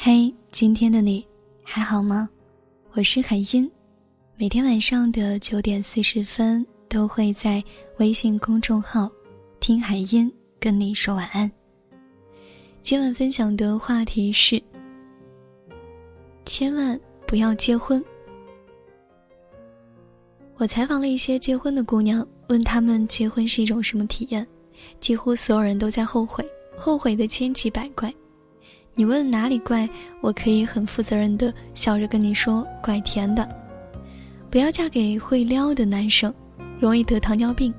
嘿，今天的你还好吗？我是海音，每天晚上的九点四十分都会在微信公众号“听海音”跟你说晚安。今晚分享的话题是：千万不要结婚。我采访了一些结婚的姑娘，问她们结婚是一种什么体验，几乎所有人都在后悔，后悔的千奇百怪。你问哪里怪？我可以很负责任的笑着跟你说，怪甜的。不要嫁给会撩的男生，容易得糖尿病。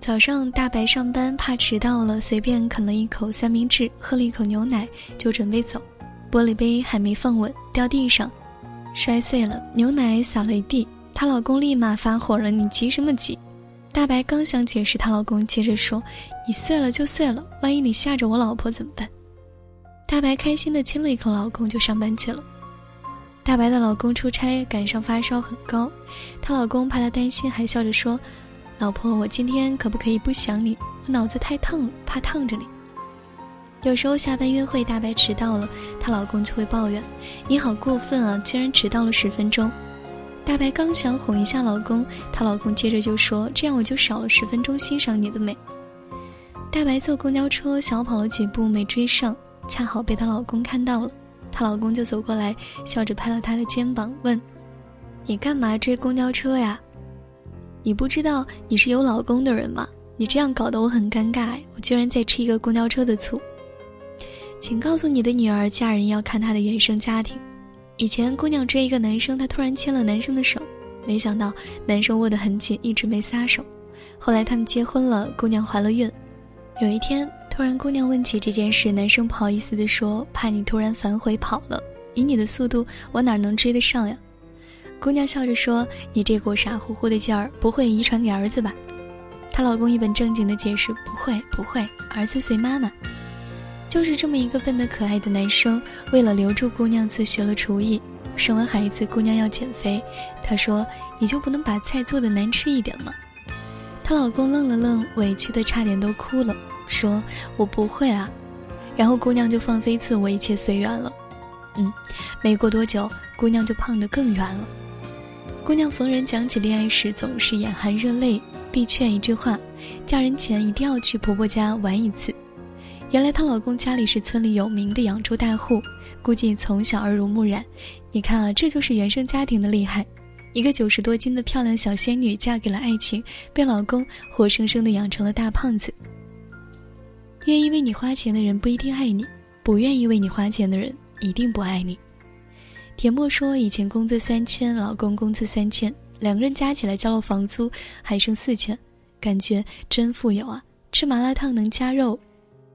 早上大白上班怕迟到了，随便啃了一口三明治，喝了一口牛奶就准备走，玻璃杯还没放稳掉地上，摔碎了，牛奶洒了一地。她老公立马发火了：“你急什么急？”大白刚想解释，她老公接着说：“你碎了就碎了，万一你吓着我老婆怎么办？”大白开心的亲了一口老公，就上班去了。大白的老公出差赶上发烧很高，她老公怕她担心，还笑着说：“老婆，我今天可不可以不想你？我脑子太烫了，怕烫着你。”有时候下班约会，大白迟到了，她老公就会抱怨：“你好过分啊，居然迟到了十分钟。”大白刚想哄一下老公，她老公接着就说：“这样我就少了十分钟欣赏你的美。”大白坐公交车小跑了几步没追上。恰好被她老公看到了，她老公就走过来，笑着拍了她的肩膀，问：“你干嘛追公交车呀？你不知道你是有老公的人吗？你这样搞得我很尴尬，我居然在吃一个公交车的醋。请告诉你的女儿，嫁人要看她的原生家庭。以前姑娘追一个男生，她突然牵了男生的手，没想到男生握得很紧，一直没撒手。后来他们结婚了，姑娘怀了孕，有一天。”突然，姑娘问起这件事，男生不好意思地说：“怕你突然反悔跑了，以你的速度，我哪能追得上呀？”姑娘笑着说：“你这股傻乎乎的劲儿，不会遗传给儿子吧？”她老公一本正经地解释：“不会，不会，儿子随妈妈。”就是这么一个笨得可爱的男生，为了留住姑娘，自学了厨艺。生完孩子，姑娘要减肥，他说：“你就不能把菜做的难吃一点吗？”她老公愣了愣，委屈的差点都哭了。说我不会啊，然后姑娘就放飞自我，一切随缘了。嗯，没过多久，姑娘就胖得更圆了。姑娘逢人讲起恋爱时，总是眼含热泪，必劝一句话：嫁人前一定要去婆婆家玩一次。原来她老公家里是村里有名的养猪大户，估计从小耳濡目染。你看啊，这就是原生家庭的厉害。一个九十多斤的漂亮小仙女，嫁给了爱情，被老公活生生的养成了大胖子。愿意为你花钱的人不一定爱你，不愿意为你花钱的人一定不爱你。田默说：“以前工资三千，老公工资三千，两个人加起来交了房租还剩四千，感觉真富有啊！吃麻辣烫能加肉，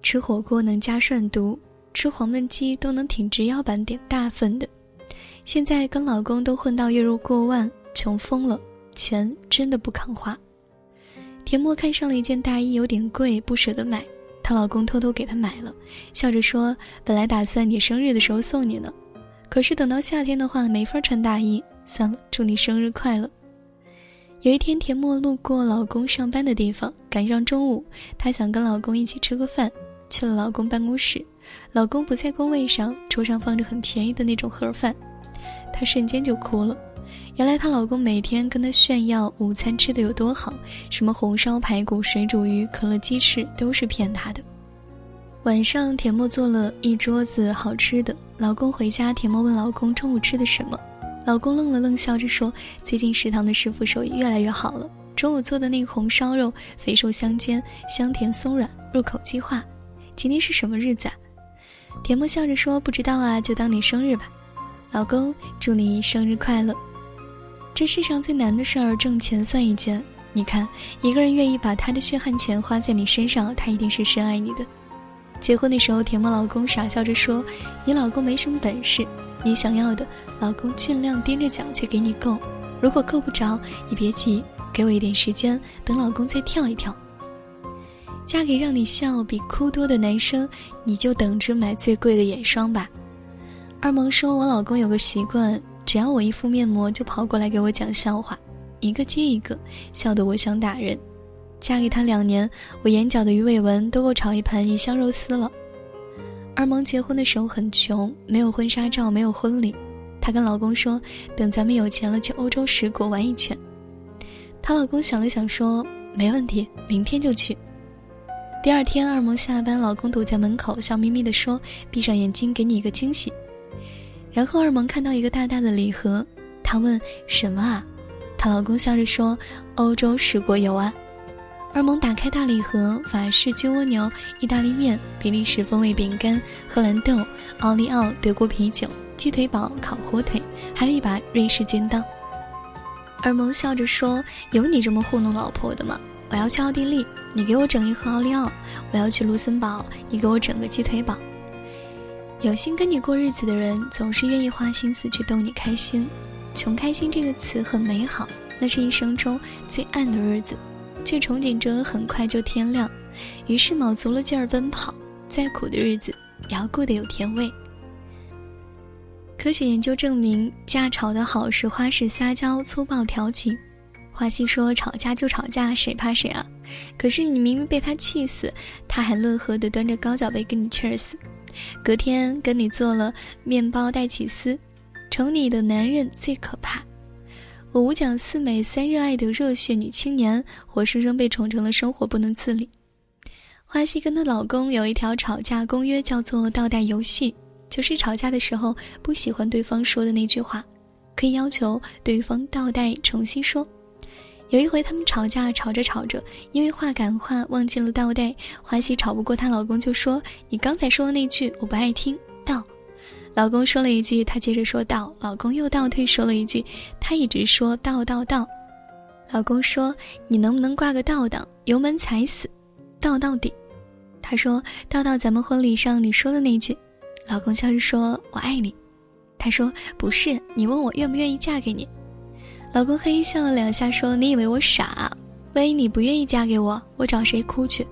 吃火锅能加涮肚，吃黄焖鸡都能挺直腰板点大份的。现在跟老公都混到月入过万，穷疯了，钱真的不抗花。”田默看上了一件大衣，有点贵，不舍得买。她老公偷偷给她买了，笑着说：“本来打算你生日的时候送你呢，可是等到夏天的话没法穿大衣，算了，祝你生日快乐。”有一天，田默路过老公上班的地方，赶上中午，她想跟老公一起吃个饭，去了老公办公室，老公不在工位上，桌上放着很便宜的那种盒饭，她瞬间就哭了。原来她老公每天跟她炫耀午餐吃的有多好，什么红烧排骨、水煮鱼、可乐鸡翅都是骗她的。晚上，田默做了一桌子好吃的。老公回家，田默问老公中午吃的什么，老公愣了愣，笑着说：“最近食堂的师傅手艺越来越好了，中午做的那个红烧肉肥瘦相间，香甜松软，入口即化。今天是什么日子啊？”田默笑着说：“不知道啊，就当你生日吧。”老公，祝你生日快乐。这世上最难的事儿，挣钱算一件。你看，一个人愿意把他的血汗钱花在你身上，他一定是深爱你的。结婚的时候，田梦老公傻笑着说：“你老公没什么本事，你想要的，老公尽量踮着脚去给你够。如果够不着，你别急，给我一点时间，等老公再跳一跳。嫁给让你笑比哭多的男生，你就等着买最贵的眼霜吧。”二萌说：“我老公有个习惯。”只要我一敷面膜，就跑过来给我讲笑话，一个接一个，笑得我想打人。嫁给他两年，我眼角的鱼尾纹都够炒一盘鱼香肉丝了。二萌结婚的时候很穷，没有婚纱照，没有婚礼。她跟老公说：“等咱们有钱了，去欧洲十国玩一圈。”她老公想了想说：“没问题，明天就去。”第二天，二萌下班，老公堵在门口，笑眯眯地说：“闭上眼睛，给你一个惊喜。”然后二萌看到一个大大的礼盒，她问：“什么啊？”她老公笑着说：“欧洲十国游啊。”二萌打开大礼盒，法式菌蜗牛、意大利面、比利时风味饼干、荷兰豆、奥利奥、德国啤酒、鸡腿堡、烤火腿，还有一把瑞士军刀。二萌笑着说：“有你这么糊弄老婆的吗？我要去奥地利，你给我整一盒奥利奥；我要去卢森堡，你给我整个鸡腿堡。”有心跟你过日子的人，总是愿意花心思去逗你开心。穷开心这个词很美好，那是一生中最暗的日子。却憧憬着很快就天亮，于是卯足了劲儿奔跑。再苦的日子也要过得有甜味。科学研究证明，架吵得好是花式撒娇、粗暴调情。花西说：“吵架就吵架，谁怕谁啊？”可是你明明被他气死，他还乐呵地端着高脚杯跟你 cheers。隔天跟你做了面包带起司，宠你的男人最可怕。我五讲四美三热爱的热血女青年，活生生被宠成了生活不能自理。花溪跟她老公有一条吵架公约，叫做倒带游戏，就是吵架的时候不喜欢对方说的那句话，可以要求对方倒带重新说。有一回他们吵架，吵着吵着，因为话赶话忘记了倒带，花溪吵不过她老公，就说：“你刚才说的那句我不爱听，倒。”老公说了一句，她接着说道：“老公又倒退说了一句，她一直说倒倒倒。”老公说：“你能不能挂个倒档，油门踩死，倒到底？”她说：“倒到咱们婚礼上你说的那句。”老公笑着说：“我爱你。”他说：“不是，你问我愿不愿意嫁给你。”老公嘿笑了两下说：“你以为我傻？万一你不愿意嫁给我，我找谁哭去？”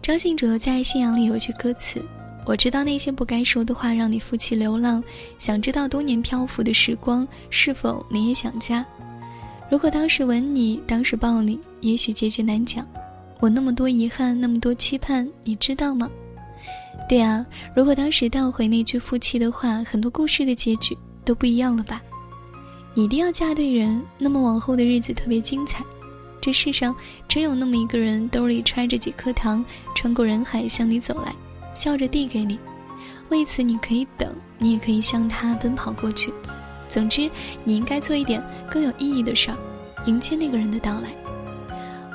张信哲在《信仰》里有句歌词。我知道那些不该说的话让你负气流浪，想知道多年漂浮的时光是否你也想家？如果当时吻你，当时抱你，也许结局难讲。我那么多遗憾，那么多期盼，你知道吗？对啊，如果当时倒回那句负气的话，很多故事的结局都不一样了吧？你一定要嫁对人，那么往后的日子特别精彩。这世上真有那么一个人，兜里揣着几颗糖，穿过人海向你走来。笑着递给你，为此你可以等，你也可以向他奔跑过去。总之，你应该做一点更有意义的事儿，迎接那个人的到来。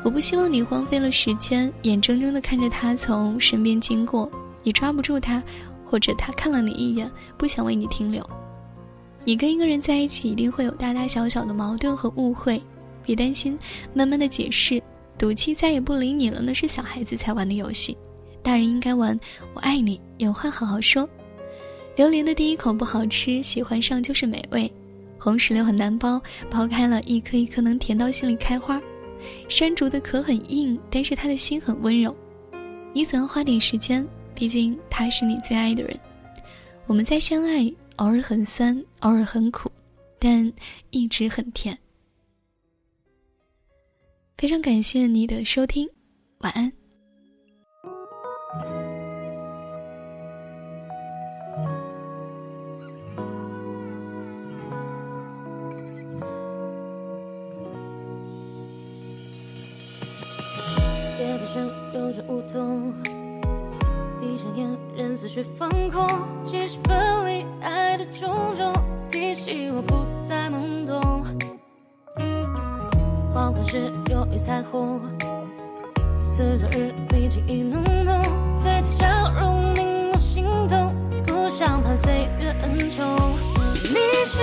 我不希望你荒废了时间，眼睁睁地看着他从身边经过，你抓不住他，或者他看了你一眼，不想为你停留。你跟一个人在一起，一定会有大大小小的矛盾和误会，别担心，慢慢的解释。赌气再也不理你了，那是小孩子才玩的游戏。大人应该玩，我爱你，有话好好说。榴莲的第一口不好吃，喜欢上就是美味。红石榴很难剥，剥开了一颗一颗能甜到心里开花。山竹的壳很硬，但是他的心很温柔。你总要花点时间，毕竟他是你最爱的人。我们在相爱，偶尔很酸，偶尔很苦，但一直很甜。非常感谢你的收听，晚安。闭上眼，任思绪放空，几十分爱的种种，提醒我不再懵懂。黄昏时有雨彩虹，似昨日历记忆浓浓，嘴角笑容令我心动，不想盼岁月恩重。你是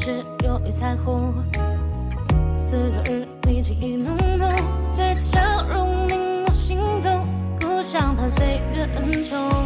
是忧郁彩虹。似昨日你情意浓浓醉在笑容令我心动故乡盼岁月恩重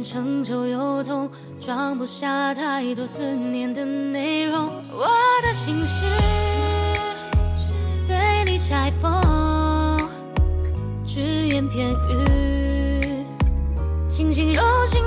成就有痛装不下太多思念的内容。我的心事被你拆封只言片语轻轻揉进